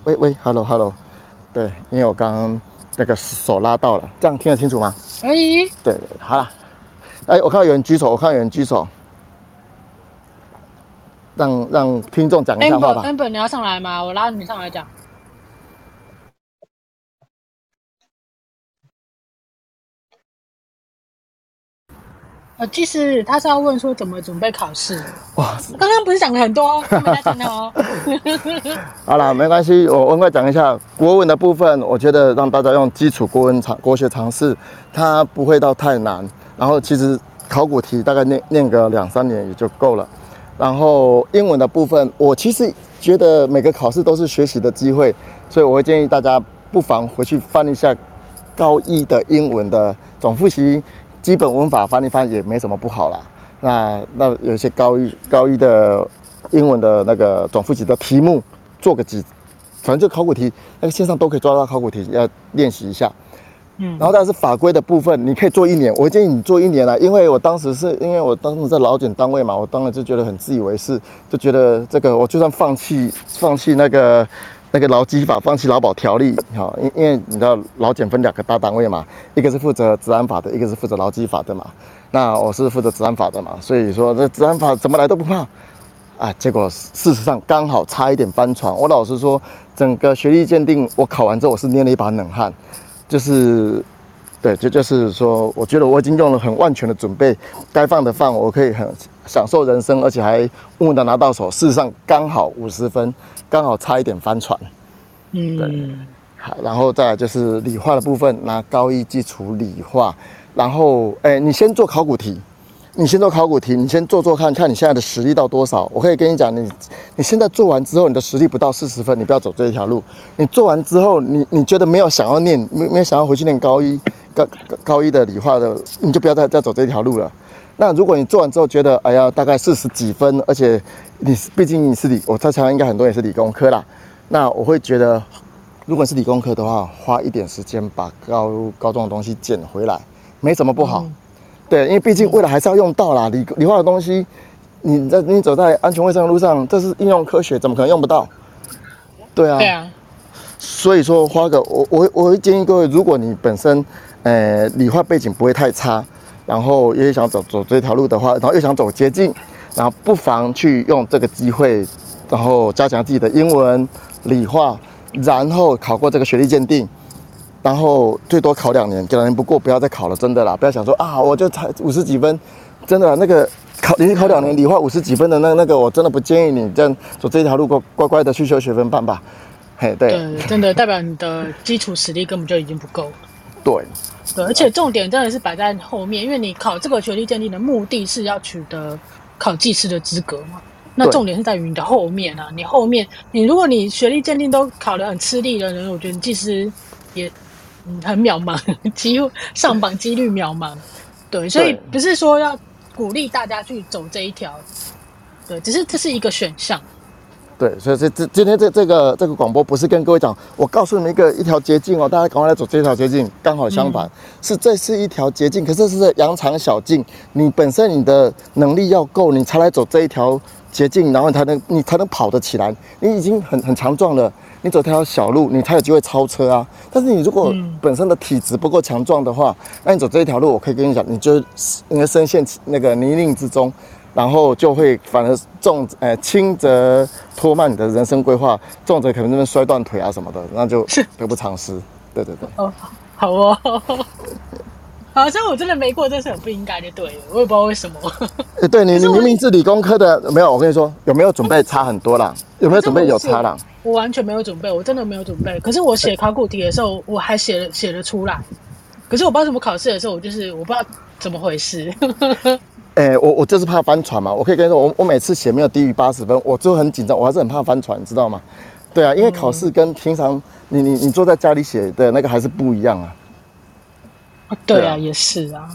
喂喂，hello hello，对，因为我刚刚那个手拉到了，这样听得清楚吗？哎，对，好了，哎，我看到有人举手，我看到有人举手。让让听众讲一下话吧。Amber，你要上来吗？我拉你上来讲。呃，其实他是要问说怎么准备考试。哇，刚刚不是讲了很多，没来听到哦。好了，没关系，我我快讲一下国文的部分。我觉得让大家用基础国文常国学常识，它不会到太难。然后其实考古题大概念念个两三年也就够了。然后英文的部分，我其实觉得每个考试都是学习的机会，所以我会建议大家不妨回去翻一下高一的英文的总复习，基本文法翻一翻也没什么不好啦。那那有些高一高一的英文的那个总复习的题目做个几，反正就考古题，那个线上都可以抓到考古题，要练习一下。嗯，然后但是法规的部分，你可以做一年，我建议你做一年啦，因为我当时是因为我当时在老检单位嘛，我当然就觉得很自以为是，就觉得这个我就算放弃放弃那个那个劳基法，放弃劳保条例，好，因因为你知道劳检分两个大单位嘛，一个是负责治安法的，一个是负责劳基法的嘛，那我是负责治安法的嘛，所以说这治安法怎么来都不怕，啊，结果事实上刚好差一点翻船，我老实说，整个学历鉴定我考完之后，我是捏了一把冷汗。就是，对，就就是说，我觉得我已经用了很万全的准备，该放的放，我可以很享受人生，而且还稳稳的拿到手。事实上，刚好五十分，刚好差一点翻船。嗯，对，好，然后再来就是理化的部分，拿高一基础理化，然后，哎，你先做考古题，你先做考古题，你先做做看看你现在的实力到多少。我可以跟你讲，你你现在做完之后，你的实力不到四十分，你不要走这一条路。你做完之后，你你觉得没有想要念，没没有想要回去念高一高高一的理化的，你就不要再再走这条路了。那如果你做完之后觉得，哎呀，大概四十几分，而且你毕竟你是理，我在台湾应该很多也是理工科啦。那我会觉得，如果是理工科的话，花一点时间把高高中的东西捡回来，没什么不好。嗯对，因为毕竟未来还是要用到啦，理理化的东西，你在你走在安全卫生的路上，这是应用科学，怎么可能用不到？对啊。对啊。所以说，花个我我我会建议各位，如果你本身呃理化背景不会太差，然后也想走走这条路的话，然后又想走捷径，然后不妨去用这个机会，然后加强自己的英文、理化，然后考过这个学历鉴定。然后最多考两年，两年不过不要再考了，真的啦！不要想说啊，我就才五十几分，真的那个考连续考两年理化五十几分的那个、那个，我真的不建议你这样走这条路，乖乖乖的去修学分班吧。嘿，对，对，真的代表你的基础实力根本就已经不够了。对，对，而且重点真的是摆在后面，因为你考这个学历鉴定的目的是要取得考技师的资格嘛。那重点是在于你的后面啊，你后面你如果你学历鉴定都考得很吃力的人，我觉得你技师也。嗯，很渺茫，几乎上榜几率渺茫。对，所以不是说要鼓励大家去走这一条，对，只是这是一个选项。对，所以这这今天这这个这个广播不是跟各位讲，我告诉你们一个一条捷径哦，大家赶快来走这条捷径。刚好相反，嗯、是这是一条捷径，可是是在羊肠小径，你本身你的能力要够，你才来走这一条捷径，然后你才能你才能跑得起来。你已经很很强壮了。你走这条小路，你才有机会超车啊！但是你如果本身的体质不够强壮的话，嗯、那你走这一条路，我可以跟你讲，你就应该深陷那个泥泞之中，然后就会反而重呃轻则拖慢你的人生规划，重则可能那边摔断腿啊什么的，那就得不偿失。对对对。哦，好哦。好像我真的没过，这是很不应该的，对，我也不知道为什么。欸、对你，你明明是理工科的，没有，我跟你说，有没有准备差很多啦？有没有准备有差啦？我完全没有准备，我真的没有准备。可是我写考古题的时候，我还写了写了出来。可是我不知道怎么考试的时候，我就是我不知道怎么回事。哎、欸，我我就是怕翻船嘛。我可以跟你说，我我每次写没有低于八十分，我就很紧张，我还是很怕翻船，你知道吗？对啊，因为考试跟平常你你你坐在家里写的那个还是不一样啊。对啊，也是啊，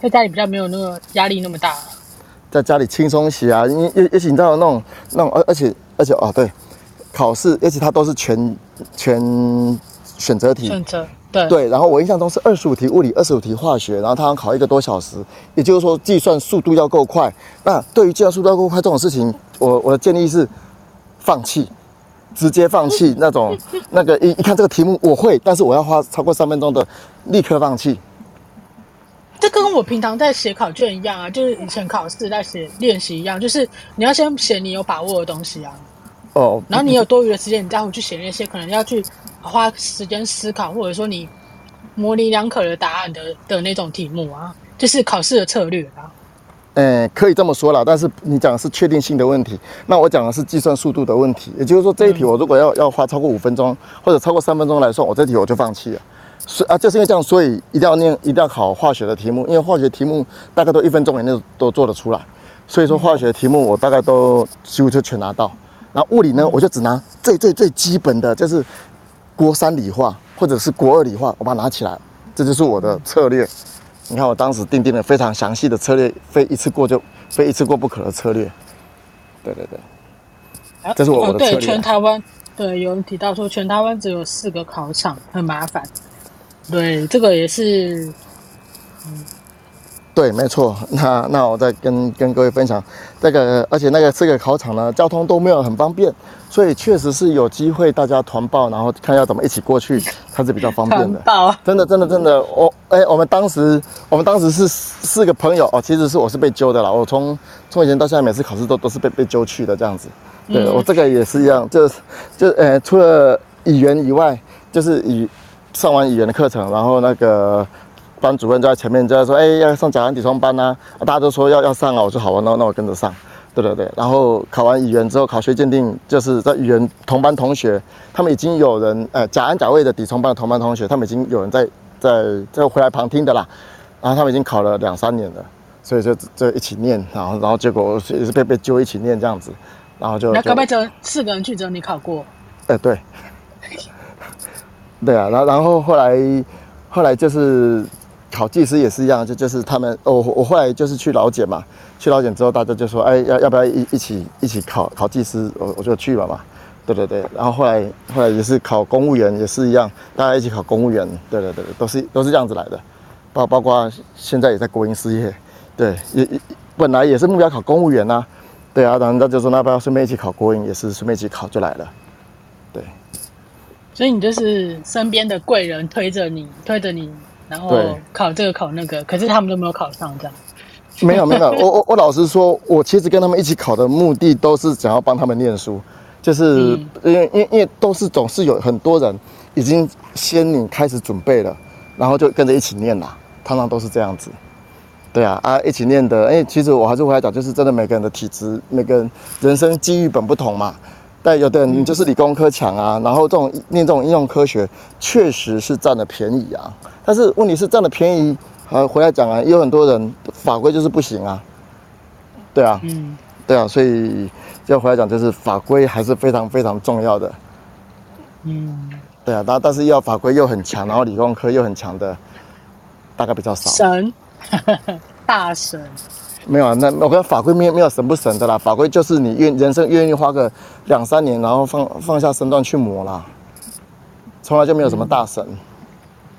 在家里比较没有那个压力那么大，在家里轻松写啊，因为而且你知道那种那种而而且而且哦对。考试，而且它都是全全选择题。选择对对，然后我印象中是二十五题物理，二十五题化学，然后他要考一个多小时，也就是说计算速度要够快。那对于计算速度要够快这种事情，我我的建议是放弃，直接放弃那种那个一一看这个题目我会，但是我要花超过三分钟的，立刻放弃。这跟我平常在写考卷一样啊，就是以前考试在写练习一样，就是你要先写你有把握的东西啊。哦，然后你有多余的时间，你再回去写那些可能要去花时间思考，或者说你模棱两可的答案的的那种题目啊，就是考试的策略啊。嗯，可以这么说啦，但是你讲的是确定性的问题，那我讲的是计算速度的问题。也就是说，这一题我如果要要花超过五分钟或者超过三分钟来算，我这题我就放弃了。所以啊，就是因为这样，所以一定要念，一定要考化学的题目，因为化学题目大概都一分钟以内都做得出来。所以说，化学题目我大概都几乎就全拿到。然后物理呢，我就只拿最最最基本的，就是国三理化或者是国二理化，我把它拿起来，这就是我的策略。你看我当时定定了非常详细的策略，非一次过就非一次过不可的策略。对对对，这是我的策略。对，全台湾，对，有人提到说全台湾只有四个考场，很麻烦。对，这个也是，嗯。对，没错。那那我再跟跟各位分享这个，而且那个四个考场呢，交通都没有很方便，所以确实是有机会大家团报，然后看要怎么一起过去，它是比较方便的。真的真的真的，我哎，我们当时我们当时是四个朋友哦，其实是我是被揪的啦。我从从以前到现在，每次考试都都是被被揪去的这样子。对、嗯、我这个也是一样，就是就呃，除了语言以外，就是语上完语言的课程，然后那个。班主任就在前面就在说：“哎，要上甲安底窗班呐、啊！”大家都说要要上啊，我说好啊，那那我跟着上，对对对。然后考完语言之后，考学鉴定，就是在语言同班同学，他们已经有人，呃，甲安甲卫的底窗班的同班同学，他们已经有人在在在回来旁听的啦。然后他们已经考了两三年了，所以就就一起念，然后然后结果也是被被揪一起念这样子，然后就那该不会只有四个人去，只有你考过？哎、欸，对，对啊，然后然后后来后来就是考技师也是一样，就就是他们，我我后来就是去老检嘛，去老检之后，大家就说，哎，要要不要一一起一起考考技师？我我就去了嘛，对对对，然后后来后来也是考公务员，也是一样，大家一起考公务员，对对对，都是都是这样子来的，包包括现在也在国营事业，对，也也本来也是目标考公务员呐、啊，对啊，然后他就说，那不要顺便一起考国营，也是顺便一起考就来了。对，所以你就是身边的贵人推着你，推着你，然后考这个考那个，可是他们都没有考上，这样。没有没有，我我我老实说，我其实跟他们一起考的目的都是想要帮他们念书，就是因为因为因为都是总是有很多人已经先你开始准备了，然后就跟着一起念啦，通常都是这样子。对啊啊，一起念的，哎，其实我还是回来讲，就是真的每个人的体质，每个人人生机遇本不同嘛。但有的人你就是理工科强啊，然后这种念这种应用科学，确实是占了便宜啊。但是问题是占了便宜，啊，回来讲啊，也有很多人法规就是不行啊。对啊，嗯，对啊，所以要回来讲，就是法规还是非常非常重要的。嗯，对啊，但但是要法规又很强，然后理工科又很强的，大概比较少。神，大神。没有啊，那我跟法规没有没有神不神的啦，法规就是你愿人生愿意花个两三年，然后放放下身段去磨啦，从来就没有什么大神。嗯、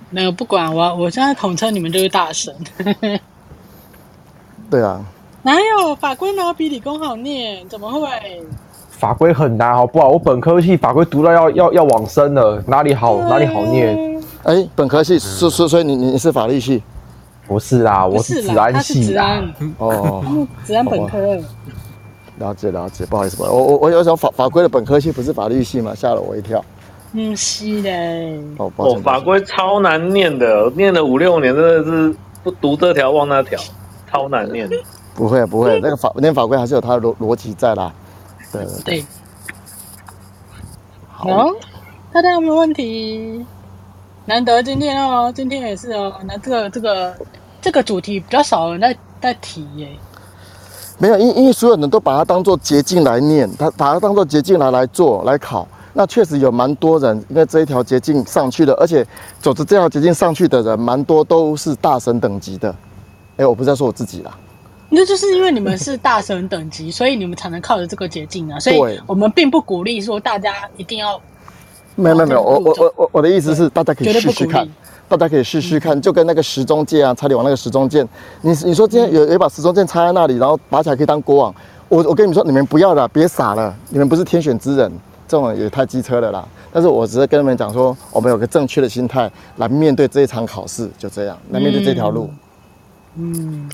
没有，不管我，我现在统称你们就是大神。对啊。哪有法规哪有比理工好念？怎么会？法规很难，好不好？我本科系法规读到要要要往生了，哪里好哪里好念？哎，本科系是是，所以你你是法律系。不是啦，我是治安系啊。哦，治安本科。了解了解，不好意思，不好意思，我我我有想法法规的本科系不是法律系嘛，吓了我一跳。嗯，是的。哦，法规超难念的，念了五六年，真的是不读这条忘那条，超难念。不会不会，那个法念法规还是有它的逻逻辑在啦。对对。对好，大家有没有问题？难得今天哦，今天也是哦，那这个这个。这个主题比较少人在在提耶，没有，因因为所有人都把它当做捷径来念，他把它当做捷径来来做来考，那确实有蛮多人因为这一条捷径上去的，而且走着这条捷径上去的人蛮多都是大神等级的，哎，我不是在说我自己啦，那就是因为你们是大神等级，所以你们才能靠着这个捷径啊，所以我们并不鼓励说大家一定要，没有没有没有，我我我我我的意思是大家可以试试看。大家可以试试看，就跟那个时钟剑啊，差点王那个时钟剑。你你说今天有有一把时钟剑插在那里，然后拔起来可以当国王。我我跟你们说，你们不要了，别傻了，你们不是天选之人，这种也太机车了啦。但是我只是跟你们讲说，我们有个正确的心态来面对这一场考试，就这样来面对这条路。嗯，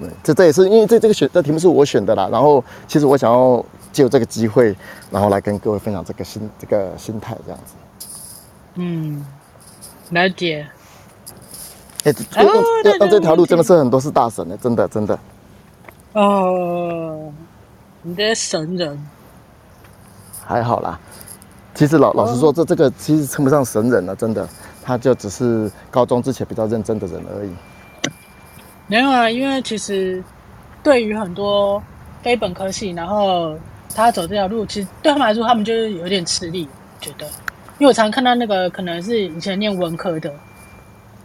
对，这这也是因为这这个选这题目是我选的啦。然后其实我想要借由这个机会，然后来跟各位分享这个心这个心态这样子。嗯。了解。哎、欸，用用用这条路真的是很多是大神的，真的真的。哦，你的神人。还好啦，其实老老实说，这这个其实称不上神人了，真的，他就只是高中之前比较认真的人而已。没有啊，因为其实对于很多非本科系，然后他走这条路，其实对他们来说，他们就是有点吃力，觉得。因为我常看到那个可能是以前念文科的，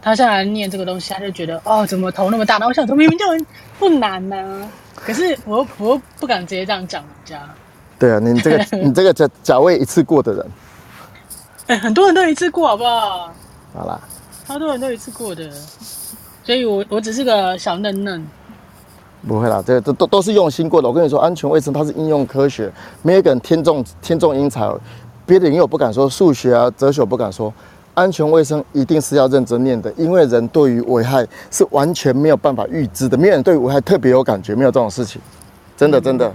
他现在念这个东西，他就觉得哦，怎么头那么大？然后我想说明明就很不难呢、可是我又我又不敢直接这样讲人家。对啊，你这个你这个甲甲位一次过的人，哎、很多人都一次过，好不好？好啦，超多人都一次过的，所以我我只是个小嫩嫩。不会啦，这这都都是用心过的。我跟你说，安全卫生它是应用科学，没有一个人天纵天纵英才。别的因为我不敢说数学啊，哲学我不敢说，安全卫生一定是要认真念的，因为人对于危害是完全没有办法预知的，没有人对危害特别有感觉，没有这种事情，真的真的。嗯、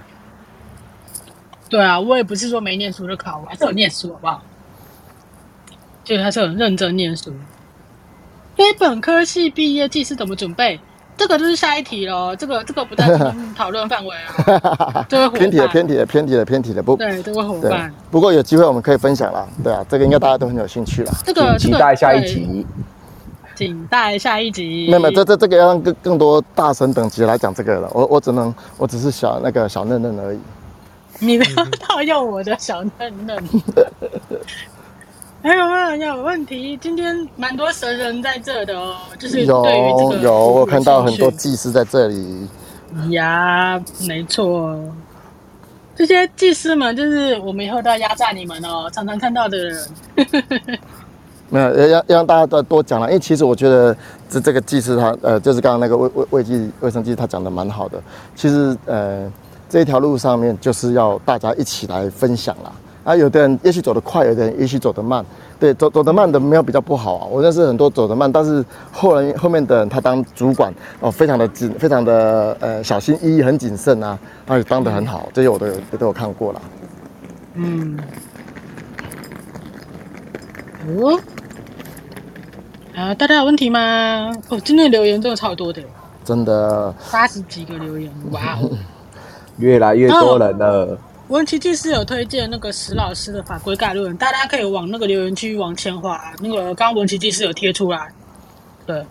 对啊，我也不是说没念书就考，我还是有念书，好不好？就还是很认真念书。非本科系毕业季是怎么准备？这个就是下一题喽，这个这个不在讨论范围啊。这个偏题了，偏题了，偏题了，偏题了，不。对，这位伙伴。不过有机会我们可以分享啦，对啊，这个应该大家都很有兴趣啦。这个期待下一集。请待下一集。没有没有，这这这个要让更更多大神等级来讲这个了。我我只能我只是小那个小嫩嫩而已。你不要套用我的小嫩嫩。还有没有人有问题？今天蛮多神人在这的哦，就是有有，我看到很多祭司在这里。呀，没错，这些祭司们就是我们以后都要压榨你们哦，常常看到的人。没有，要要让大家再多讲了，因为其实我觉得这这个祭师他呃，就是刚刚那个卫卫卫计卫生计他讲的蛮好的。其实呃，这一条路上面就是要大家一起来分享啦。啊，有的人也许走得快，有的人也许走得慢。对，走走得慢的没有比较不好啊。我认识很多走得慢，但是后来后面的人他当主管哦，非常的谨，非常的呃小心翼翼，很谨慎啊，他也当得很好。这些我都有都有看过了。嗯。哦。啊，大家有问题吗？哦，今天的留言真的超多的。真的。八十几个留言，哇哦。越来越多人了。哦文奇祭司有推荐那个石老师的法规概论，大家可以往那个留言区往前滑。那个刚刚文奇祭司有贴出来，对，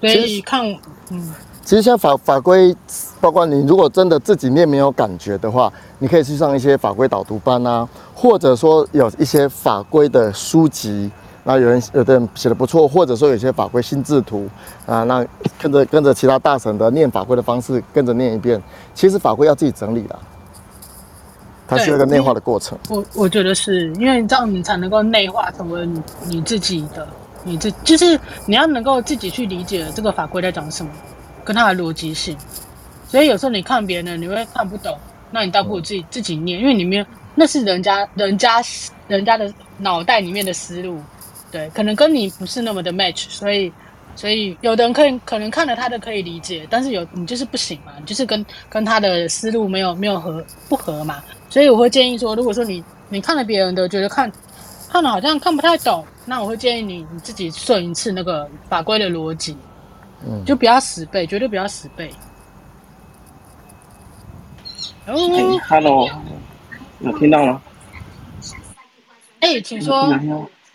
所以看，嗯，其实像法法规，包括你如果真的自己念没有感觉的话，你可以去上一些法规导读班啊，或者说有一些法规的书籍，那有人有的人写的不错，或者说有些法规心智图啊，那跟着跟着其他大神的念法规的方式跟着念一遍，其实法规要自己整理的。它是一个内化的过程，我我觉得是因为这样你才能够内化成为你你自己的，你自就是你要能够自己去理解这个法规在讲什么，跟它的逻辑性。所以有时候你看别人，你会看不懂，那你倒不如自己自己念，因为里面那是人家人家人家的脑袋里面的思路，对，可能跟你不是那么的 match，所以所以有的人可以可能看了他的可以理解，但是有你就是不行嘛，你就是跟跟他的思路没有没有合不合嘛。所以我会建议说，如果说你你看了别人的，觉得看看了好像看不太懂，那我会建议你你自己顺一次那个法规的逻辑，嗯，就不要死背，绝对不要死背。哦、hey,，Hello，有听到吗？哎、欸，请说。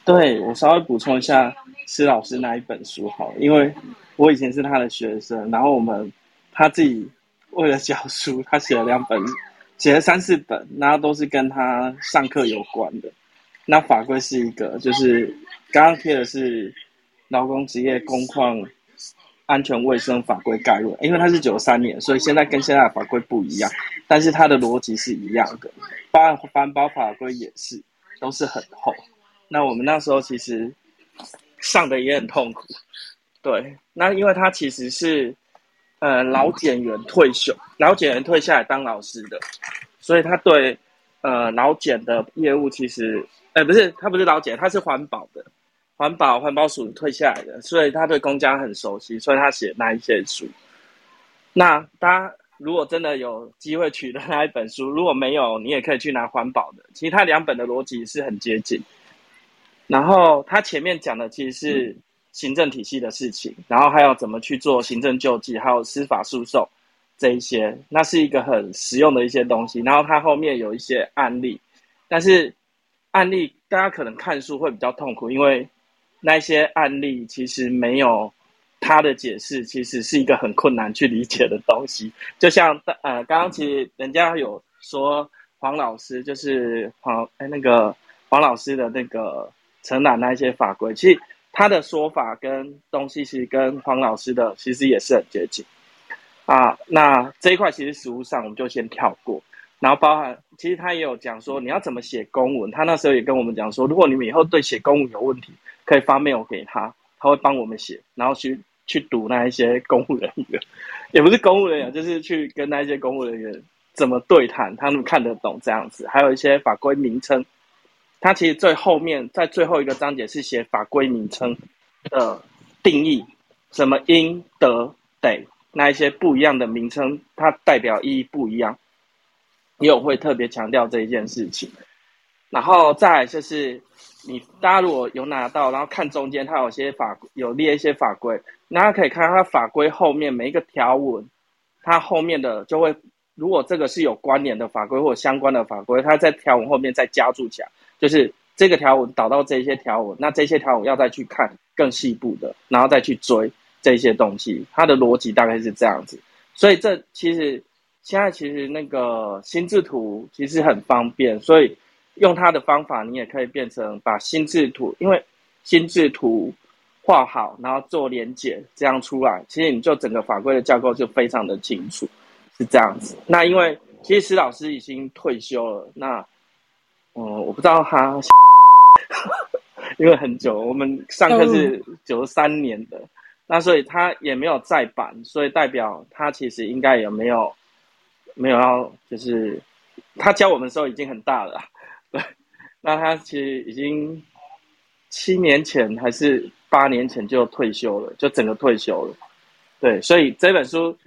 对，我稍微补充一下施老师那一本书好了，因为我以前是他的学生，然后我们他自己为了教书，他写了两本。写了三四本，然后都是跟他上课有关的。那法规是一个，就是刚刚贴的是劳工职业工况安全卫生法规概论，因为它是九三年，所以现在跟现在的法规不一样，但是它的逻辑是一样的。包环保法规也是，都是很厚。那我们那时候其实上的也很痛苦，对。那因为他其实是。呃，老检员退休，老检员退下来当老师的，所以他对呃劳检的业务其实，呃不是，他不是劳检，他是环保的，环保环保署退下来的，所以他对公家很熟悉，所以他写那一些书。那大家如果真的有机会取得那一本书，如果没有，你也可以去拿环保的，其实他两本的逻辑是很接近。然后他前面讲的其实是。行政体系的事情，然后还要怎么去做行政救济，还有司法诉讼这一些，那是一个很实用的一些东西。然后它后面有一些案例，但是案例大家可能看书会比较痛苦，因为那些案例其实没有他的解释，其实是一个很困难去理解的东西。就像呃，刚刚其实人家有说黄老师就是黄哎那个黄老师的那个承揽那一些法规，其实。他的说法跟东西其实跟黄老师的其实也是很接近啊。那这一块其实实务上我们就先跳过，然后包含其实他也有讲说你要怎么写公文。他那时候也跟我们讲说，如果你们以后对写公文有问题，可以发 mail 给他，他会帮我们写，然后去去读那一些公务人员，也不是公务人员，就是去跟那一些公务人员怎么对谈，他们看得懂这样子。还有一些法规名称。它其实最后面在最后一个章节是写法规名称的定义，什么应得得那一些不一样的名称，它代表意义不一样，也有会特别强调这一件事情。然后再就是你大家如果有拿到，然后看中间它有些法有列一些法规，大家可以看它法规后面每一个条文，它后面的就会，如果这个是有关联的法规或相关的法规，它在条文后面再加注起来。就是这个条文导到这些条文，那这些条文要再去看更细部的，然后再去追这些东西，它的逻辑大概是这样子。所以这其实现在其实那个心智图其实很方便，所以用它的方法，你也可以变成把心智图，因为心智图画好，然后做连结，这样出来，其实你就整个法规的架构就非常的清楚，是这样子。那因为其实石老师已经退休了，那嗯，我不知道他。因为很久，我们上课是九三年的，嗯、那所以他也没有再版，所以代表他其实应该也没有没有要，就是他教我们的时候已经很大了，对，那他其实已经七年前还是八年前就退休了，就整个退休了，对，所以这本书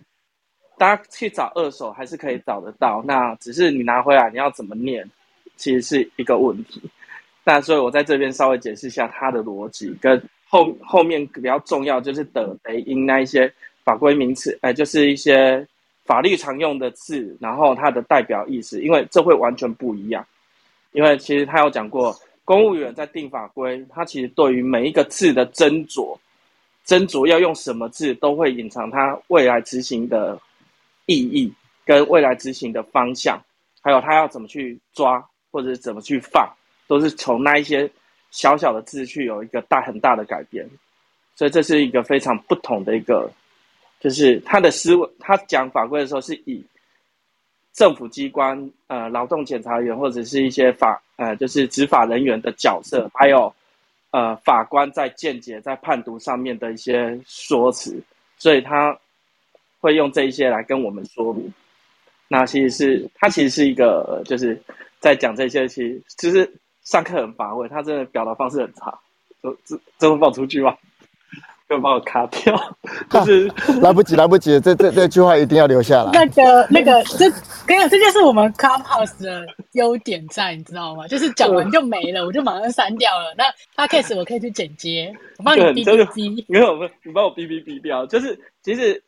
大家去找二手还是可以找得到，那只是你拿回来你要怎么念，其实是一个问题。那所以，我在这边稍微解释一下他的逻辑，跟后后面比较重要就是的、得、因那一些法规名词，哎，就是一些法律常用的字，然后它的代表意思，因为这会完全不一样。因为其实他有讲过，公务员在定法规，他其实对于每一个字的斟酌，斟酌要用什么字，都会隐藏他未来执行的意义跟未来执行的方向，还有他要怎么去抓或者怎么去放。都是从那一些小小的字去有一个大很大的改变，所以这是一个非常不同的一个，就是他的思维，他讲法规的时候是以政府机关、呃劳动检察员或者是一些法呃就是执法人员的角色，还有呃法官在见解在判读上面的一些说辞，所以他会用这一些来跟我们说明。那其实是他其实是一个就是在讲这些，其实其实。上课很乏味，他真的表达方式很差，这这这会放出去吗？要把我卡掉，就是 来不及，来不及，这这这句话一定要留下来。那个那个，这跟你讲，这就是我们 Clubhouse 的优点在，你知道吗？就是讲完就没了，我就马上删掉了。那 Podcast 我可以去剪接，我帮你哔哔哔，没有，你帮我哔哔哔掉。就是其实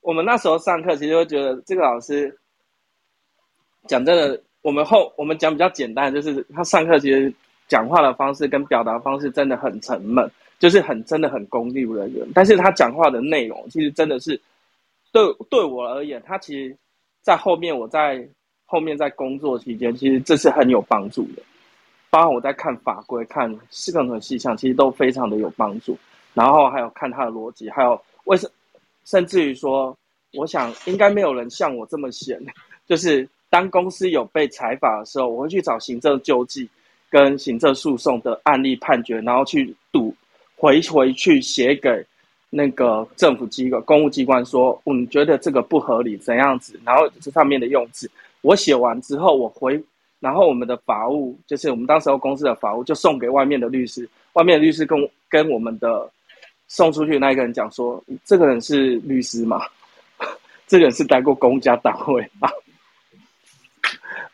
我们那时候上课，其实会觉得这个老师讲真的。我们后我们讲比较简单，就是他上课其实讲话的方式跟表达方式真的很沉闷，就是很真的很功利人员。但是他讲话的内容其实真的是对对我而言，他其实，在后面我在后面在工作期间，其实这是很有帮助的。包括我在看法规、看任何细项，其实都非常的有帮助。然后还有看他的逻辑，还有为什，甚至于说，我想应该没有人像我这么闲，就是。当公司有被裁罚的时候，我会去找行政救济跟行政诉讼的案例判决，然后去读回回去写给那个政府机构、公务机关说，嗯，你觉得这个不合理，怎样子？然后这上面的用字，我写完之后，我回，然后我们的法务，就是我们当时候公司的法务，就送给外面的律师，外面的律师跟跟我们的 送出去那一个人讲说，这个人是律师吗？这个人是待过公家单位吗？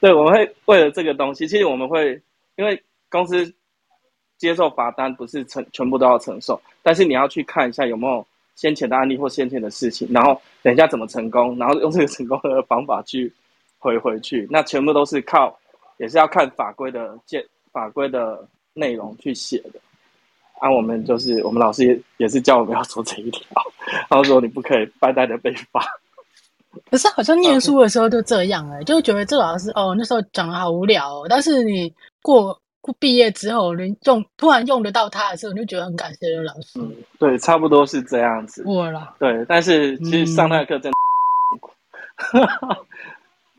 对，我们会为了这个东西，其实我们会因为公司接受罚单不是承全部都要承受，但是你要去看一下有没有先前的案例或先前的事情，然后等一下怎么成功，然后用这个成功的方法去回回去，那全部都是靠也是要看法规的建法规的内容去写的。啊，我们就是我们老师也也是教我们要做这一条，他说你不可以白白的被罚。可是好像念书的时候就这样哎.就觉得这老师哦，那时候讲的好无聊哦。但是你过过毕业之后，你用突然用得到他的时候，你就觉得很感谢这个老师。嗯，对，差不多是这样子。过了。对，但是其实上那个课真的。嗯、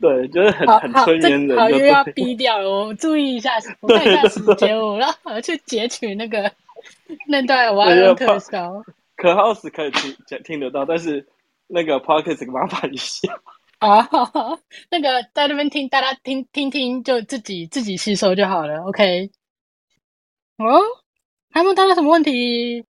对，就是很很催眠的。好，又要逼掉了，我注意一下，我看一下时间，我然后去截取那个 那段我要用特效。Clubhouse 可以听听得到，但是。那个 Pocket 麻烦一下啊，那个在那边听，大家听听听，就自己自己吸收就好了。OK，哦，还没有大家什么问题？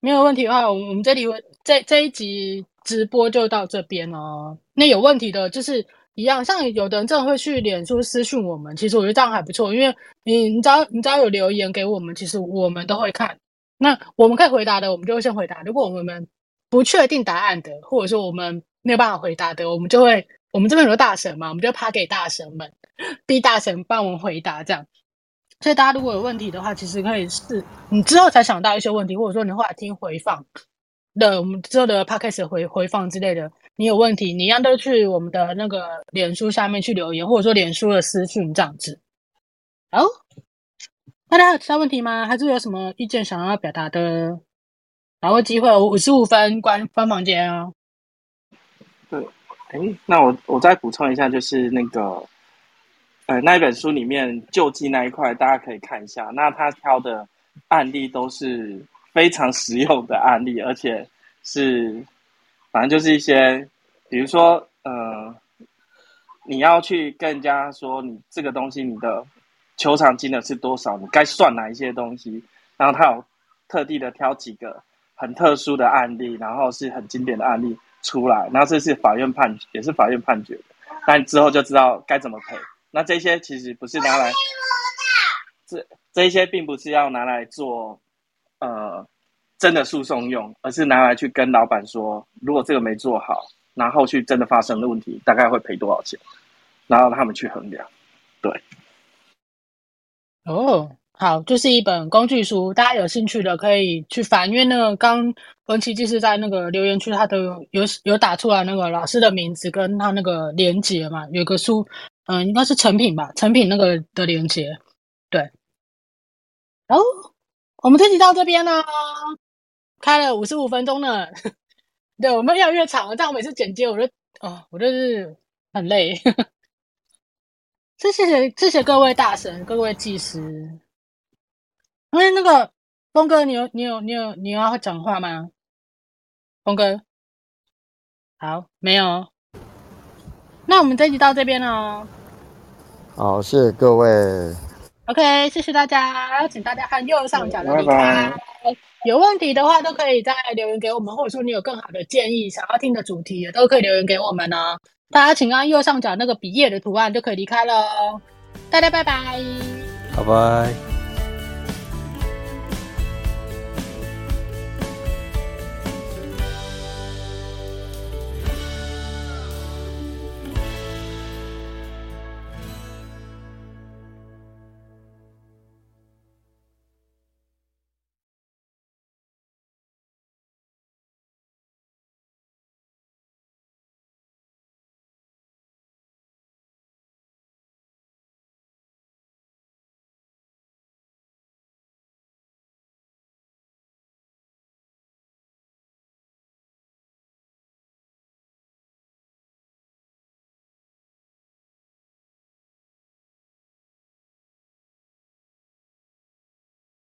没有问题的话，我们我们这里这这一集直播就到这边哦。那有问题的，就是一样，像有的人真的会去脸书私讯我们，其实我觉得这样还不错，因为你你只要你只要有留言给我们，其实我们都会看。那我们可以回答的，我们就会先回答。如果我们不确定答案的，或者说我们没有办法回答的，我们就会，我们这边有个大神嘛，我们就趴给大神们，逼大神帮我们回答这样。所以大家如果有问题的话，其实可以是你之后才想到一些问题，或者说你后来听回放的我们之后的 podcast 回回放之类的，你有问题，你一样都去我们的那个脸书下面去留言，或者说脸书的私讯这样子。好，大家有其他问题吗？还是有什么意见想要表达的？把握机会，五十五分关关房间哦。对，哎，那我我再补充一下，就是那个。呃，那一本书里面救济那一块，大家可以看一下。那他挑的案例都是非常实用的案例，而且是反正就是一些，比如说，呃，你要去跟人家说你这个东西你的球场金额是多少，你该算哪一些东西。然后他有特地的挑几个很特殊的案例，然后是很经典的案例出来。然后这是法院判，也是法院判决的。那之后就知道该怎么赔。那这些其实不是拿来，这这些并不是要拿来做，呃，真的诉讼用，而是拿来去跟老板说，如果这个没做好，然后后续真的发生的问题，大概会赔多少钱，然后他们去衡量。对。哦，好，就是一本工具书，大家有兴趣的可以去翻，因为那个刚文琪就是在那个留言区，他都有有有打出来那个老师的名字跟他那个连接嘛，有个书。嗯，应该是成品吧，成品那个的连接，对。哦，我们这集到这边呢，开了五十五分钟了。对，我们越来越长，但我每次剪接，我就哦，我就是很累。谢谢谢谢各位大神，各位技师。因为那个峰哥，你有你有你有你有要讲话吗？峰哥，好，没有。那我们这集到这边了。好，谢谢各位。OK，谢谢大家，请大家看右上角的离开。有问题的话，都可以再留言给我们，或者说你有更好的建议，想要听的主题，也都可以留言给我们哦。大家请按右上角那个笔页的图案就可以离开喽。大家拜拜，拜拜。